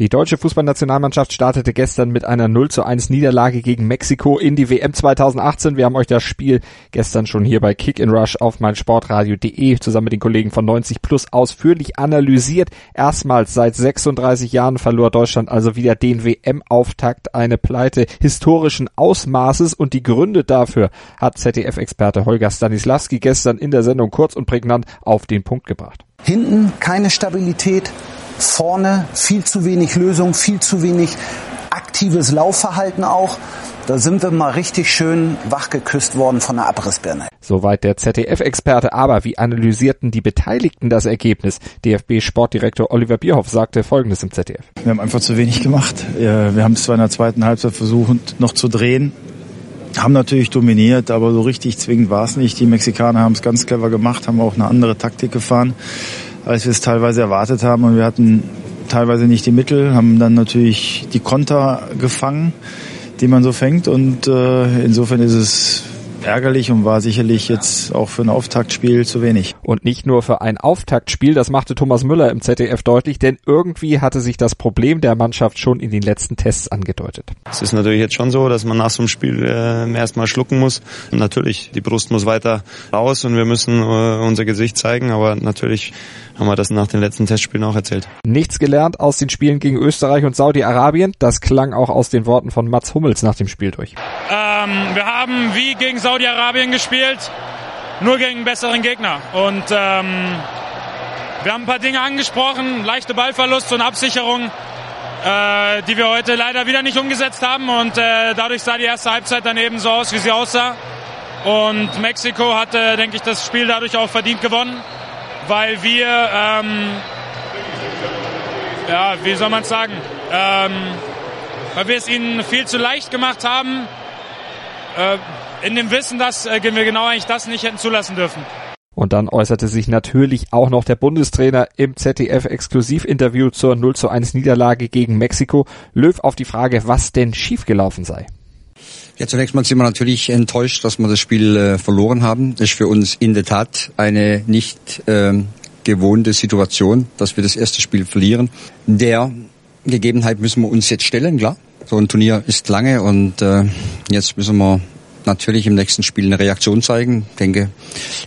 Die deutsche Fußballnationalmannschaft startete gestern mit einer 0 zu 1 Niederlage gegen Mexiko in die WM 2018. Wir haben euch das Spiel gestern schon hier bei Kick in Rush auf meinsportradio.de zusammen mit den Kollegen von 90 Plus ausführlich analysiert. Erstmals seit 36 Jahren verlor Deutschland also wieder den WM-Auftakt, eine Pleite historischen Ausmaßes und die Gründe dafür hat ZDF-Experte Holger Stanislawski gestern in der Sendung kurz und prägnant auf den Punkt gebracht. Hinten keine Stabilität, vorne viel zu wenig Lösung, viel zu wenig aktives Laufverhalten auch. Da sind wir mal richtig schön wachgeküsst worden von der Abrissbirne. Soweit der ZDF-Experte. Aber wie analysierten die Beteiligten das Ergebnis? DFB-Sportdirektor Oliver Bierhoff sagte Folgendes im ZDF. Wir haben einfach zu wenig gemacht. Wir haben es zwar in der zweiten Halbzeit versucht, noch zu drehen. Haben natürlich dominiert, aber so richtig zwingend war es nicht. Die Mexikaner haben es ganz clever gemacht, haben auch eine andere Taktik gefahren als wir es teilweise erwartet haben. Und wir hatten teilweise nicht die Mittel, haben dann natürlich die Konter gefangen, die man so fängt. Und äh, insofern ist es ärgerlich und war sicherlich jetzt auch für ein Auftaktspiel zu wenig. Und nicht nur für ein Auftaktspiel, das machte Thomas Müller im ZDF deutlich, denn irgendwie hatte sich das Problem der Mannschaft schon in den letzten Tests angedeutet. Es ist natürlich jetzt schon so, dass man nach so einem Spiel äh, erstmal schlucken muss. Und natürlich, die Brust muss weiter raus und wir müssen äh, unser Gesicht zeigen, aber natürlich haben wir das nach den letzten Testspielen auch erzählt. Nichts gelernt aus den Spielen gegen Österreich und Saudi-Arabien. Das klang auch aus den Worten von Mats Hummels nach dem Spiel durch. Ähm, wir haben wie gegen Saudi-Arabien gespielt, nur gegen einen besseren Gegner. Und ähm, wir haben ein paar Dinge angesprochen, leichte Ballverlust und Absicherung, äh, die wir heute leider wieder nicht umgesetzt haben. Und äh, dadurch sah die erste Halbzeit dann eben so aus, wie sie aussah. Und Mexiko hatte, denke ich, das Spiel dadurch auch verdient gewonnen weil wir, ähm, ja, wie soll man sagen, ähm, weil wir es ihnen viel zu leicht gemacht haben, in dem Wissen, dass äh, wir genau eigentlich das nicht hätten zulassen dürfen. Und dann äußerte sich natürlich auch noch der Bundestrainer im ZDF-Exklusivinterview zur 0 zu 1 Niederlage gegen Mexiko. Löw auf die Frage, was denn schiefgelaufen sei. Ja, zunächst mal sind wir natürlich enttäuscht, dass wir das Spiel äh, verloren haben. Das ist für uns in der Tat eine nicht ähm, gewohnte Situation, dass wir das erste Spiel verlieren. Der Gegebenheit müssen wir uns jetzt stellen, klar. So ein Turnier ist lange und äh, jetzt müssen wir natürlich im nächsten Spiel eine Reaktion zeigen. Ich denke,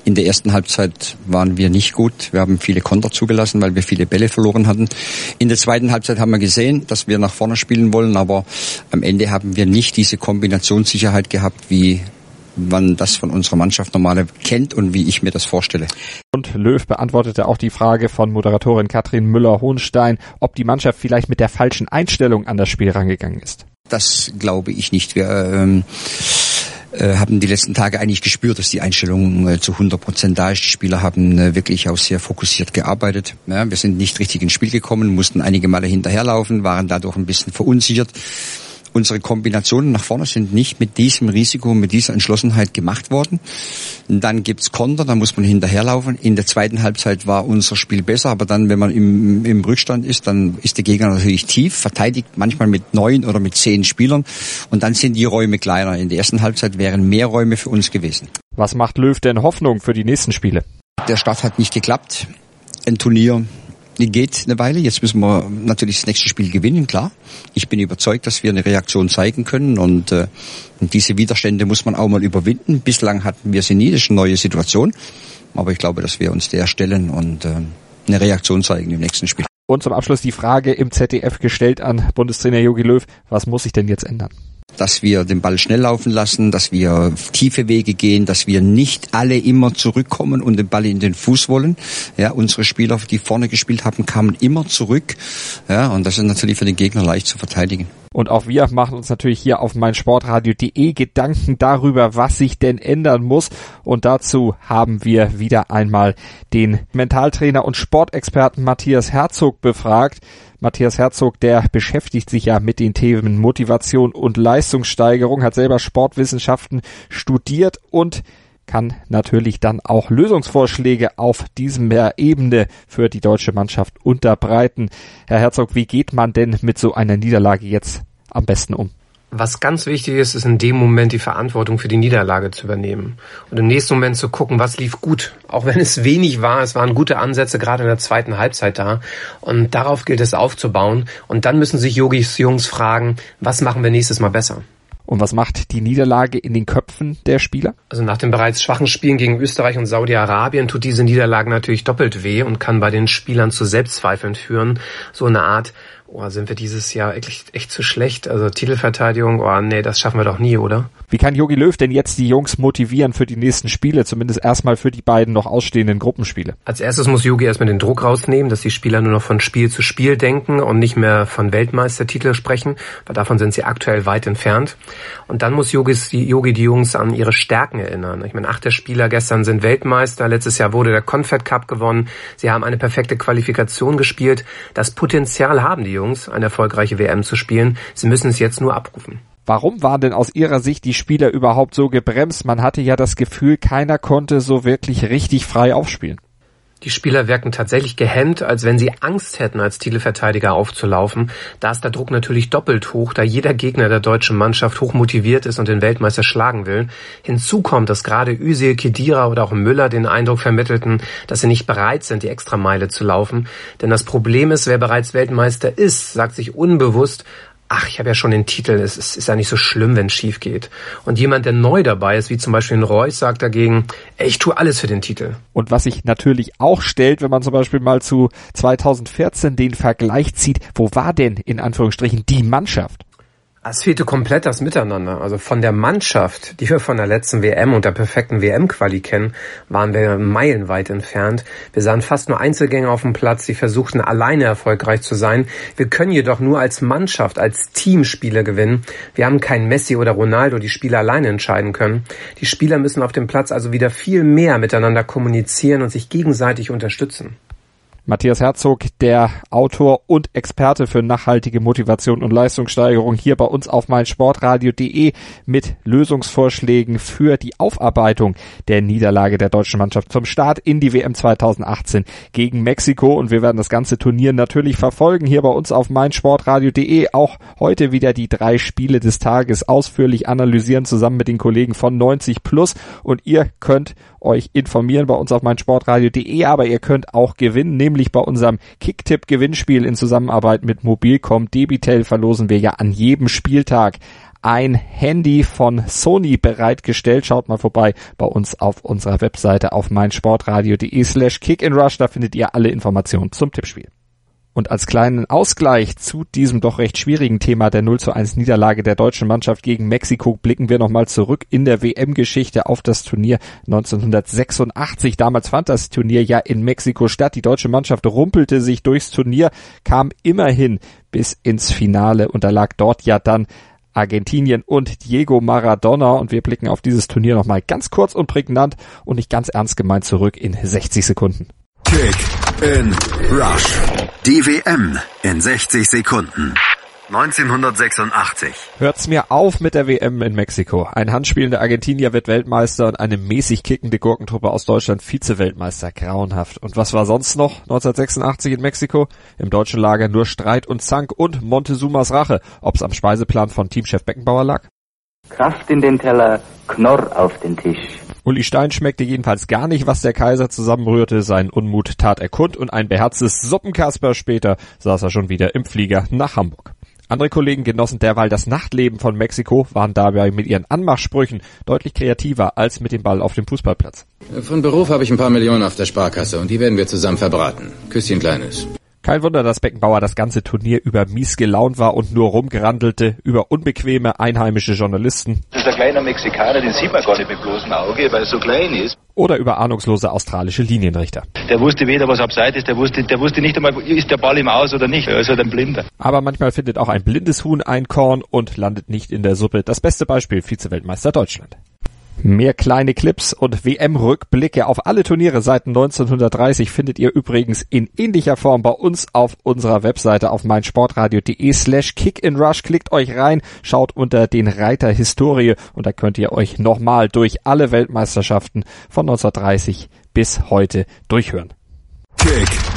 in der ersten Halbzeit waren wir nicht gut. Wir haben viele Konter zugelassen, weil wir viele Bälle verloren hatten. In der zweiten Halbzeit haben wir gesehen, dass wir nach vorne spielen wollen, aber am Ende haben wir nicht diese Kombinationssicherheit gehabt, wie man das von unserer Mannschaft normale kennt und wie ich mir das vorstelle. Und Löw beantwortete auch die Frage von Moderatorin Katrin Müller-Hohenstein, ob die Mannschaft vielleicht mit der falschen Einstellung an das Spiel rangegangen ist. Das glaube ich nicht. Wir ähm, äh, haben die letzten Tage eigentlich gespürt, dass die Einstellung äh, zu 100 Prozent da ist. Die Spieler haben äh, wirklich auch sehr fokussiert gearbeitet. Ja, wir sind nicht richtig ins Spiel gekommen, mussten einige Male hinterherlaufen, waren dadurch ein bisschen verunsichert unsere Kombinationen nach vorne sind nicht mit diesem Risiko, mit dieser Entschlossenheit gemacht worden. Dann gibt's Konter, da muss man hinterherlaufen. In der zweiten Halbzeit war unser Spiel besser, aber dann, wenn man im, im Rückstand ist, dann ist der Gegner natürlich tief, verteidigt manchmal mit neun oder mit zehn Spielern und dann sind die Räume kleiner. In der ersten Halbzeit wären mehr Räume für uns gewesen. Was macht Löw denn Hoffnung für die nächsten Spiele? Der Start hat nicht geklappt. Ein Turnier geht eine Weile. Jetzt müssen wir natürlich das nächste Spiel gewinnen, klar. Ich bin überzeugt, dass wir eine Reaktion zeigen können und, äh, diese Widerstände muss man auch mal überwinden. Bislang hatten wir sie nie, das ist eine neue Situation. Aber ich glaube, dass wir uns der stellen und äh, eine Reaktion zeigen im nächsten Spiel. Und zum Abschluss die Frage im ZDF gestellt an Bundestrainer Jogi Löw, was muss sich denn jetzt ändern? Dass wir den Ball schnell laufen lassen, dass wir tiefe Wege gehen, dass wir nicht alle immer zurückkommen und den Ball in den Fuß wollen. Ja, unsere Spieler, die vorne gespielt haben, kamen immer zurück. Ja, und das ist natürlich für den Gegner leicht zu verteidigen. Und auch wir machen uns natürlich hier auf meinsportradio.de Gedanken darüber, was sich denn ändern muss. Und dazu haben wir wieder einmal den Mentaltrainer und Sportexperten Matthias Herzog befragt. Matthias Herzog, der beschäftigt sich ja mit den Themen Motivation und Leistungssteigerung, hat selber Sportwissenschaften studiert und kann natürlich dann auch Lösungsvorschläge auf diesem Ebene für die deutsche Mannschaft unterbreiten. Herr Herzog, wie geht man denn mit so einer Niederlage jetzt am besten um? Was ganz wichtig ist, ist in dem Moment die Verantwortung für die Niederlage zu übernehmen. Und im nächsten Moment zu gucken, was lief gut. Auch wenn es wenig war, es waren gute Ansätze gerade in der zweiten Halbzeit da. Und darauf gilt es aufzubauen. Und dann müssen sich Yogis Jungs fragen, was machen wir nächstes Mal besser? Und was macht die Niederlage in den Köpfen der Spieler? Also nach den bereits schwachen Spielen gegen Österreich und Saudi-Arabien tut diese Niederlage natürlich doppelt weh und kann bei den Spielern zu Selbstzweifeln führen. So eine Art oh, sind wir dieses Jahr echt, echt zu schlecht? Also Titelverteidigung, oh nee, das schaffen wir doch nie, oder? Wie kann Jogi Löw denn jetzt die Jungs motivieren für die nächsten Spiele, zumindest erstmal für die beiden noch ausstehenden Gruppenspiele? Als erstes muss Jogi erstmal den Druck rausnehmen, dass die Spieler nur noch von Spiel zu Spiel denken und nicht mehr von Weltmeistertitel sprechen, weil davon sind sie aktuell weit entfernt. Und dann muss Yogis, die, Yogi die Jungs an ihre Stärken erinnern. Ich meine, acht der Spieler gestern sind Weltmeister, letztes Jahr wurde der Confed Cup gewonnen, sie haben eine perfekte Qualifikation gespielt. Das Potenzial haben die Jungs, eine erfolgreiche WM zu spielen. Sie müssen es jetzt nur abrufen. Warum waren denn aus Ihrer Sicht die Spieler überhaupt so gebremst? Man hatte ja das Gefühl, keiner konnte so wirklich richtig frei aufspielen. Die Spieler wirken tatsächlich gehemmt, als wenn sie Angst hätten, als Titelverteidiger aufzulaufen. Da ist der Druck natürlich doppelt hoch, da jeder Gegner der deutschen Mannschaft hoch motiviert ist und den Weltmeister schlagen will. Hinzu kommt, dass gerade Özil, Kedira oder auch Müller den Eindruck vermittelten, dass sie nicht bereit sind, die Extrameile zu laufen. Denn das Problem ist, wer bereits Weltmeister ist, sagt sich unbewusst, ach, ich habe ja schon den Titel, es ist, ist ja nicht so schlimm, wenn es schief geht. Und jemand, der neu dabei ist, wie zum Beispiel ein Reus, sagt dagegen, ey, ich tue alles für den Titel. Und was sich natürlich auch stellt, wenn man zum Beispiel mal zu 2014 den Vergleich zieht, wo war denn in Anführungsstrichen die Mannschaft? Es fehlte komplett das Miteinander. Also von der Mannschaft, die wir von der letzten WM und der perfekten WM-Quali kennen, waren wir meilenweit entfernt. Wir sahen fast nur Einzelgänger auf dem Platz, die versuchten alleine erfolgreich zu sein. Wir können jedoch nur als Mannschaft, als Team Spiele gewinnen. Wir haben keinen Messi oder Ronaldo, die Spiele alleine entscheiden können. Die Spieler müssen auf dem Platz also wieder viel mehr miteinander kommunizieren und sich gegenseitig unterstützen. Matthias Herzog, der Autor und Experte für nachhaltige Motivation und Leistungssteigerung hier bei uns auf meinsportradio.de mit Lösungsvorschlägen für die Aufarbeitung der Niederlage der deutschen Mannschaft zum Start in die WM 2018 gegen Mexiko. Und wir werden das ganze Turnier natürlich verfolgen hier bei uns auf meinsportradio.de auch heute wieder die drei Spiele des Tages ausführlich analysieren zusammen mit den Kollegen von 90 Plus. Und ihr könnt euch informieren bei uns auf meinsportradio.de, aber ihr könnt auch gewinnen, nämlich bei unserem Kicktipp-Gewinnspiel in Zusammenarbeit mit Mobilcom. Debitel verlosen wir ja an jedem Spieltag ein Handy von Sony bereitgestellt. Schaut mal vorbei bei uns auf unserer Webseite auf meinsportradio.de slash kickinrush. Da findet ihr alle Informationen zum Tippspiel. Und als kleinen Ausgleich zu diesem doch recht schwierigen Thema der 0 zu 1 Niederlage der deutschen Mannschaft gegen Mexiko blicken wir nochmal zurück in der WM-Geschichte auf das Turnier 1986. Damals fand das Turnier ja in Mexiko statt. Die deutsche Mannschaft rumpelte sich durchs Turnier, kam immerhin bis ins Finale und da lag dort ja dann Argentinien und Diego Maradona und wir blicken auf dieses Turnier nochmal ganz kurz und prägnant und nicht ganz ernst gemeint zurück in 60 Sekunden. Kick in Rush. Die WM in 60 Sekunden. 1986. Hört's mir auf mit der WM in Mexiko. Ein handspielender Argentinier wird Weltmeister und eine mäßig kickende Gurkentruppe aus Deutschland Vize-Weltmeister. Grauenhaft. Und was war sonst noch 1986 in Mexiko? Im deutschen Lager nur Streit und Zank und Montezumas Rache. Ob's am Speiseplan von Teamchef Beckenbauer lag? Kraft in den Teller, Knorr auf den Tisch. Uli Stein schmeckte jedenfalls gar nicht, was der Kaiser zusammenrührte. Sein Unmut tat er kund und ein beherztes Suppenkasper später saß er schon wieder im Flieger nach Hamburg. Andere Kollegen genossen derweil das Nachtleben von Mexiko, waren dabei mit ihren Anmachsprüchen deutlich kreativer als mit dem Ball auf dem Fußballplatz. Von Beruf habe ich ein paar Millionen auf der Sparkasse und die werden wir zusammen verbraten. Küsschen Kleines. Kein Wunder, dass Beckenbauer das ganze Turnier über mies gelaunt war und nur rumgerandelte über unbequeme einheimische Journalisten. Das ist ein kleiner Mexikaner, den sieht man gar nicht mit bloßem Auge, weil er so klein ist. Oder über ahnungslose australische Linienrichter. Der wusste weder, was abseits ist, der wusste, der wusste nicht einmal, ist der Ball im Aus oder nicht. Er ist halt ein Blinder. Aber manchmal findet auch ein blindes Huhn ein Korn und landet nicht in der Suppe. Das beste Beispiel, Vize-Weltmeister Deutschland. Mehr kleine Clips und WM-Rückblicke auf alle Turniere seit 1930 findet ihr übrigens in ähnlicher Form bei uns auf unserer Webseite auf meinsportradio.de slash kickinrush. Klickt euch rein, schaut unter den Reiter Historie und da könnt ihr euch nochmal durch alle Weltmeisterschaften von 1930 bis heute durchhören. Kick